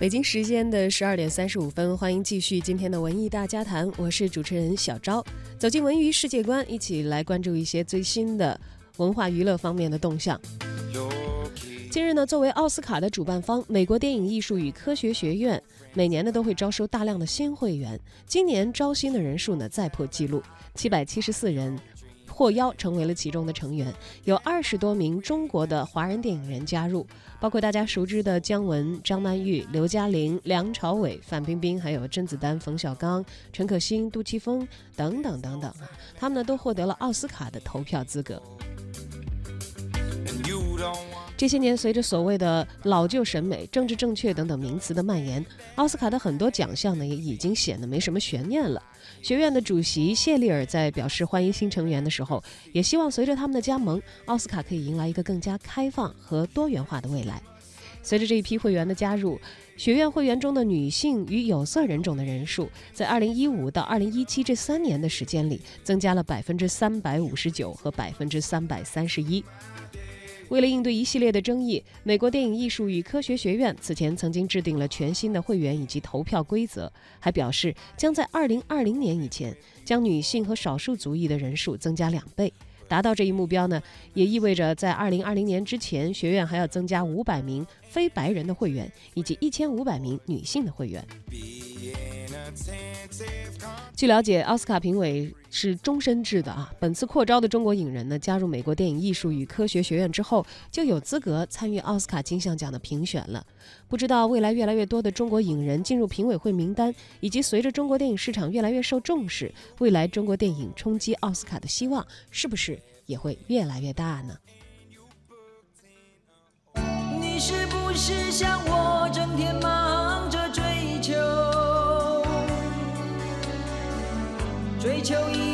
北京时间的十二点三十五分，欢迎继续今天的文艺大家谈，我是主持人小昭。走进文娱世界观，一起来关注一些最新的文化娱乐方面的动向。近日呢，作为奥斯卡的主办方，美国电影艺术与科学学院每年呢都会招收大量的新会员。今年招新的人数呢再破纪录，七百七十四人。获邀成为了其中的成员，有二十多名中国的华人电影人加入，包括大家熟知的姜文、张曼玉、刘嘉玲、梁朝伟、范冰冰，还有甄子丹、冯小刚、陈可辛、杜琪峰等等等等啊，他们呢都获得了奥斯卡的投票资格。这些年，随着所谓的老旧审美、政治正确等等名词的蔓延，奥斯卡的很多奖项呢，也已经显得没什么悬念了。学院的主席谢利尔在表示欢迎新成员的时候，也希望随着他们的加盟，奥斯卡可以迎来一个更加开放和多元化的未来。随着这一批会员的加入，学院会员中的女性与有色人种的人数，在2015到2017这三年的时间里，增加了百分之三百五十九和百分之三百三十一。为了应对一系列的争议，美国电影艺术与科学学院此前曾经制定了全新的会员以及投票规则，还表示将在2020年以前将女性和少数族裔的人数增加两倍。达到这一目标呢，也意味着在2020年之前，学院还要增加500名非白人的会员以及1500名女性的会员。据了解，奥斯卡评委是终身制的啊。本次扩招的中国影人呢，加入美国电影艺术与科学学院之后，就有资格参与奥斯卡金像奖的评选了。不知道未来越来越多的中国影人进入评委会名单，以及随着中国电影市场越来越受重视，未来中国电影冲击奥斯卡的希望是不是也会越来越大呢？你是不是像我整天忙求一